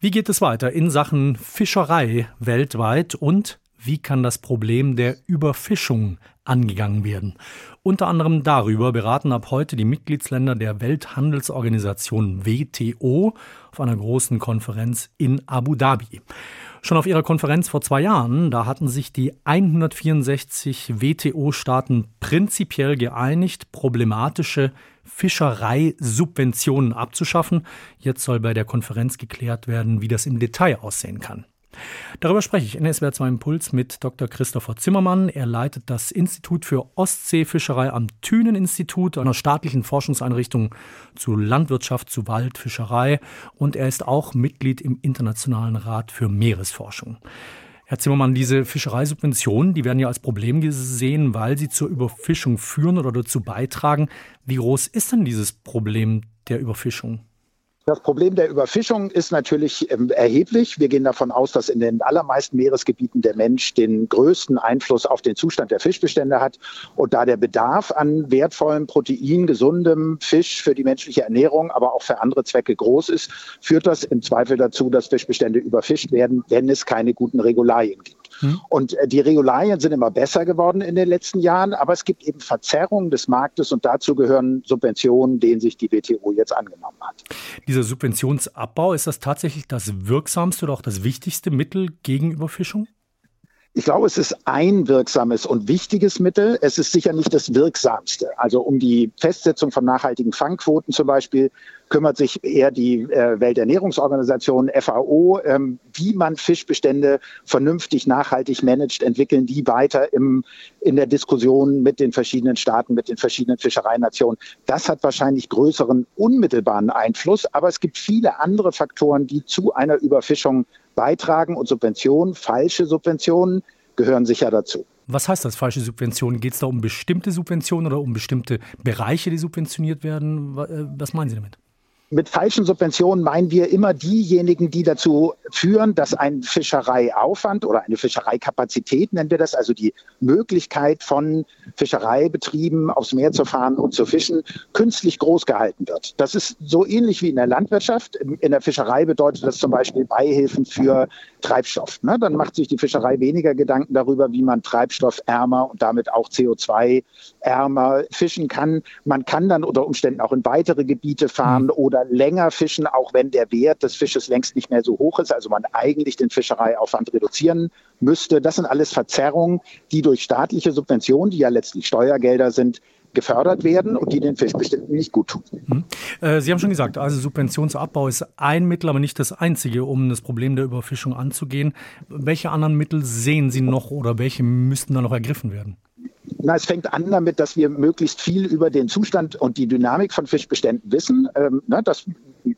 Wie geht es weiter in Sachen Fischerei weltweit und wie kann das Problem der Überfischung angegangen werden? Unter anderem darüber beraten ab heute die Mitgliedsländer der Welthandelsorganisation WTO auf einer großen Konferenz in Abu Dhabi. Schon auf ihrer Konferenz vor zwei Jahren, da hatten sich die 164 WTO-Staaten prinzipiell geeinigt, problematische Fischereisubventionen abzuschaffen. Jetzt soll bei der Konferenz geklärt werden, wie das im Detail aussehen kann. Darüber spreche ich in SWR 2 Impuls mit Dr. Christopher Zimmermann. Er leitet das Institut für Ostseefischerei am Thünen-Institut, einer staatlichen Forschungseinrichtung zu Landwirtschaft, zu Waldfischerei. Und er ist auch Mitglied im Internationalen Rat für Meeresforschung. Herr Zimmermann, diese Fischereisubventionen, die werden ja als Problem gesehen, weil sie zur Überfischung führen oder dazu beitragen. Wie groß ist denn dieses Problem der Überfischung? Das Problem der Überfischung ist natürlich ähm, erheblich. Wir gehen davon aus, dass in den allermeisten Meeresgebieten der Mensch den größten Einfluss auf den Zustand der Fischbestände hat. Und da der Bedarf an wertvollem Protein, gesundem Fisch für die menschliche Ernährung, aber auch für andere Zwecke groß ist, führt das im Zweifel dazu, dass Fischbestände überfischt werden, wenn es keine guten Regularien gibt. Hm. Und äh, die Regularien sind immer besser geworden in den letzten Jahren, aber es gibt eben Verzerrungen des Marktes und dazu gehören Subventionen, denen sich die WTO jetzt angenommen hat. Dieser Subventionsabbau, ist das tatsächlich das wirksamste oder auch das wichtigste Mittel gegen Überfischung? Ich glaube, es ist ein wirksames und wichtiges Mittel. Es ist sicher nicht das wirksamste. Also um die Festsetzung von nachhaltigen Fangquoten zum Beispiel kümmert sich eher die äh, Welternährungsorganisation FAO, ähm, wie man Fischbestände vernünftig nachhaltig managt, entwickeln die weiter im, in der Diskussion mit den verschiedenen Staaten, mit den verschiedenen Fischereinationen. Das hat wahrscheinlich größeren unmittelbaren Einfluss, aber es gibt viele andere Faktoren, die zu einer Überfischung beitragen und Subventionen, falsche Subventionen gehören sicher dazu. Was heißt das, falsche Subventionen? Geht es da um bestimmte Subventionen oder um bestimmte Bereiche, die subventioniert werden? Äh, was meinen Sie damit? Mit falschen Subventionen meinen wir immer diejenigen, die dazu führen, dass ein Fischereiaufwand oder eine Fischereikapazität, nennen wir das, also die Möglichkeit von Fischereibetrieben aufs Meer zu fahren und zu fischen, künstlich groß gehalten wird. Das ist so ähnlich wie in der Landwirtschaft. In der Fischerei bedeutet das zum Beispiel Beihilfen für Treibstoff. Ne? Dann macht sich die Fischerei weniger Gedanken darüber, wie man treibstoffärmer und damit auch CO2-ärmer fischen kann. Man kann dann unter Umständen auch in weitere Gebiete fahren mhm. oder länger fischen, auch wenn der Wert des Fisches längst nicht mehr so hoch ist. Also man eigentlich den Fischereiaufwand reduzieren müsste. Das sind alles Verzerrungen, die durch staatliche Subventionen, die ja letztlich Steuergelder sind, gefördert werden und die den Fischbeständen nicht gut tun. Hm. Äh, Sie haben schon gesagt, also Subventionsabbau ist ein Mittel, aber nicht das einzige, um das Problem der Überfischung anzugehen. Welche anderen Mittel sehen Sie noch oder welche müssten da noch ergriffen werden? Na, es fängt an damit, dass wir möglichst viel über den Zustand und die Dynamik von Fischbeständen wissen. Ähm, na, das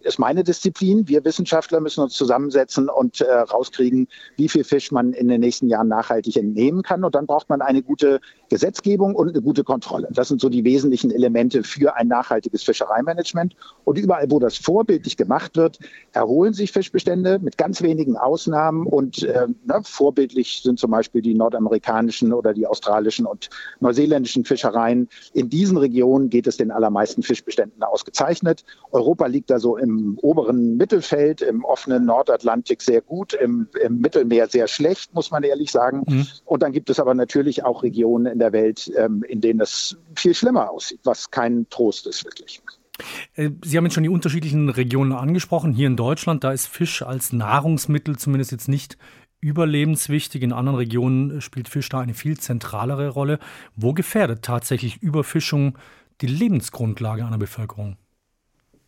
ist meine Disziplin. Wir Wissenschaftler müssen uns zusammensetzen und äh, rauskriegen, wie viel Fisch man in den nächsten Jahren nachhaltig entnehmen kann. Und dann braucht man eine gute Gesetzgebung und eine gute Kontrolle. Das sind so die wesentlichen Elemente für ein nachhaltiges Fischereimanagement. Und überall, wo das vorbildlich gemacht wird, erholen sich Fischbestände mit ganz wenigen Ausnahmen. Und äh, na, vorbildlich sind zum Beispiel die nordamerikanischen oder die australischen und neuseeländischen Fischereien. In diesen Regionen geht es den allermeisten Fischbeständen ausgezeichnet. Europa liegt da so im oberen Mittelfeld, im offenen Nordatlantik sehr gut, im, im Mittelmeer sehr schlecht, muss man ehrlich sagen. Mhm. Und dann gibt es aber natürlich auch Regionen in der Welt, ähm, in denen es viel schlimmer aussieht, was kein Trost ist wirklich. Äh, Sie haben jetzt schon die unterschiedlichen Regionen angesprochen. Hier in Deutschland, da ist Fisch als Nahrungsmittel zumindest jetzt nicht überlebenswichtig. In anderen Regionen spielt Fisch da eine viel zentralere Rolle. Wo gefährdet tatsächlich Überfischung die Lebensgrundlage einer Bevölkerung?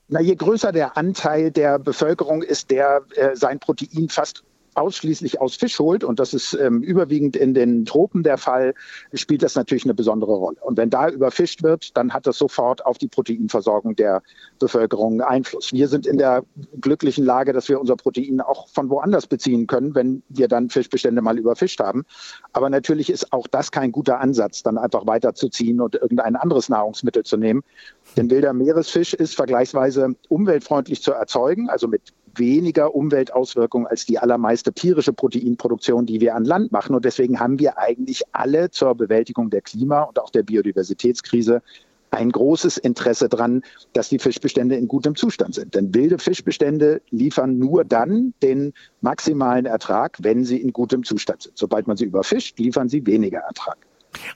Na, je größer der Anteil der Bevölkerung ist, der äh, sein Protein fast ausschließlich aus Fisch holt, und das ist ähm, überwiegend in den Tropen der Fall, spielt das natürlich eine besondere Rolle. Und wenn da überfischt wird, dann hat das sofort auf die Proteinversorgung der Bevölkerung Einfluss. Wir sind in der glücklichen Lage, dass wir unser Protein auch von woanders beziehen können, wenn wir dann Fischbestände mal überfischt haben. Aber natürlich ist auch das kein guter Ansatz, dann einfach weiterzuziehen und irgendein anderes Nahrungsmittel zu nehmen. Denn wilder Meeresfisch ist vergleichsweise umweltfreundlich zu erzeugen, also mit weniger Umweltauswirkungen als die allermeiste tierische Proteinproduktion, die wir an Land machen. Und deswegen haben wir eigentlich alle zur Bewältigung der Klima- und auch der Biodiversitätskrise ein großes Interesse daran, dass die Fischbestände in gutem Zustand sind. Denn wilde Fischbestände liefern nur dann den maximalen Ertrag, wenn sie in gutem Zustand sind. Sobald man sie überfischt, liefern sie weniger Ertrag.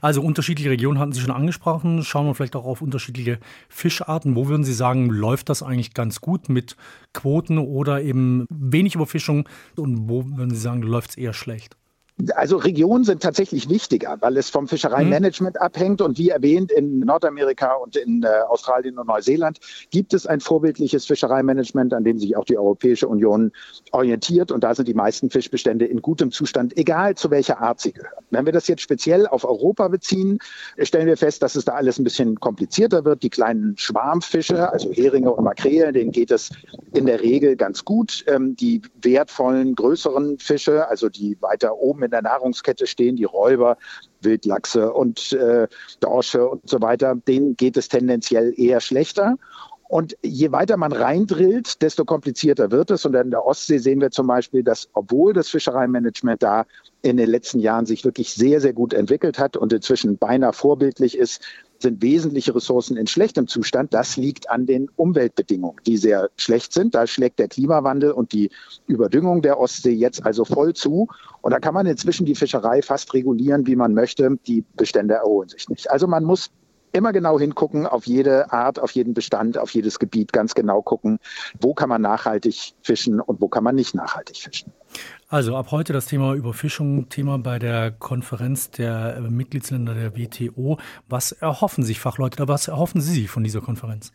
Also unterschiedliche Regionen hatten Sie schon angesprochen. Schauen wir vielleicht auch auf unterschiedliche Fischarten. Wo würden Sie sagen, läuft das eigentlich ganz gut mit Quoten oder eben wenig Überfischung? Und wo würden Sie sagen, läuft es eher schlecht? Also Regionen sind tatsächlich wichtiger, weil es vom Fischereimanagement mhm. abhängt. Und wie erwähnt, in Nordamerika und in äh, Australien und Neuseeland gibt es ein vorbildliches Fischereimanagement, an dem sich auch die Europäische Union orientiert. Und da sind die meisten Fischbestände in gutem Zustand, egal zu welcher Art sie gehören. Wenn wir das jetzt speziell auf Europa beziehen, stellen wir fest, dass es da alles ein bisschen komplizierter wird. Die kleinen Schwarmfische, also Heringe und Makrelen, denen geht es in der Regel ganz gut. Ähm, die wertvollen, größeren Fische, also die weiter oben in der Nahrungskette stehen, die Räuber, Wildlachse und äh, Dorsche und so weiter, denen geht es tendenziell eher schlechter. Und je weiter man reindrillt, desto komplizierter wird es. Und in der Ostsee sehen wir zum Beispiel, dass obwohl das Fischereimanagement da in den letzten Jahren sich wirklich sehr, sehr gut entwickelt hat und inzwischen beinahe vorbildlich ist, sind wesentliche Ressourcen in schlechtem Zustand. Das liegt an den Umweltbedingungen, die sehr schlecht sind. Da schlägt der Klimawandel und die Überdüngung der Ostsee jetzt also voll zu. Und da kann man inzwischen die Fischerei fast regulieren, wie man möchte. Die Bestände erholen sich nicht. Also man muss immer genau hingucken, auf jede Art, auf jeden Bestand, auf jedes Gebiet ganz genau gucken, wo kann man nachhaltig fischen und wo kann man nicht nachhaltig fischen. Also ab heute das Thema Überfischung, Thema bei der Konferenz der Mitgliedsländer der WTO. Was erhoffen sich Fachleute oder was erhoffen Sie sich von dieser Konferenz?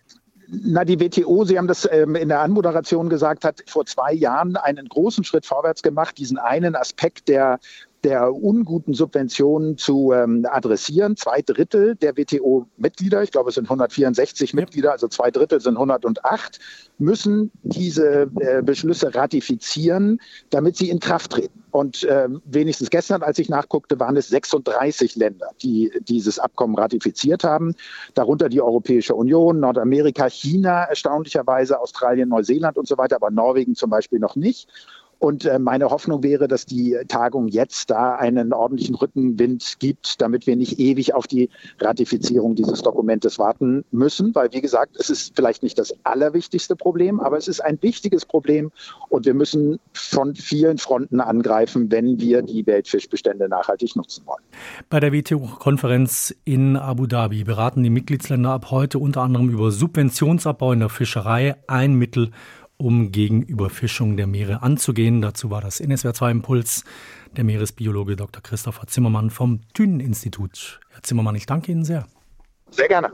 Na, die WTO, Sie haben das ähm, in der Anmoderation gesagt, hat vor zwei Jahren einen großen Schritt vorwärts gemacht, diesen einen Aspekt der der unguten Subventionen zu ähm, adressieren. Zwei Drittel der WTO-Mitglieder, ich glaube es sind 164 Mitglieder, also zwei Drittel sind 108, müssen diese äh, Beschlüsse ratifizieren, damit sie in Kraft treten. Und äh, wenigstens gestern, als ich nachguckte, waren es 36 Länder, die dieses Abkommen ratifiziert haben, darunter die Europäische Union, Nordamerika, China erstaunlicherweise, Australien, Neuseeland und so weiter, aber Norwegen zum Beispiel noch nicht. Und äh, meine Hoffnung wäre, dass die Tagung jetzt da einen ordentlichen Rückenwind gibt, damit wir nicht ewig auf die Ratifizierung dieses Dokumentes warten müssen. Weil, wie gesagt, es ist vielleicht nicht das allerwichtigste Problem, aber es ist ein wichtiges Problem und wir müssen von vielen Fronten angreifen, wenn wir die Weltfischbestände nachhaltig nutzen wollen. Bei der WTO-Konferenz in Abu Dhabi beraten die Mitgliedsländer ab heute unter anderem über Subventionsabbau in der Fischerei, ein Mittel, um gegen Überfischung der Meere anzugehen. Dazu war das NSWR 2 Impuls der Meeresbiologe Dr. Christopher Zimmermann vom Thünen-Institut. Herr Zimmermann, ich danke Ihnen sehr. Sehr gerne.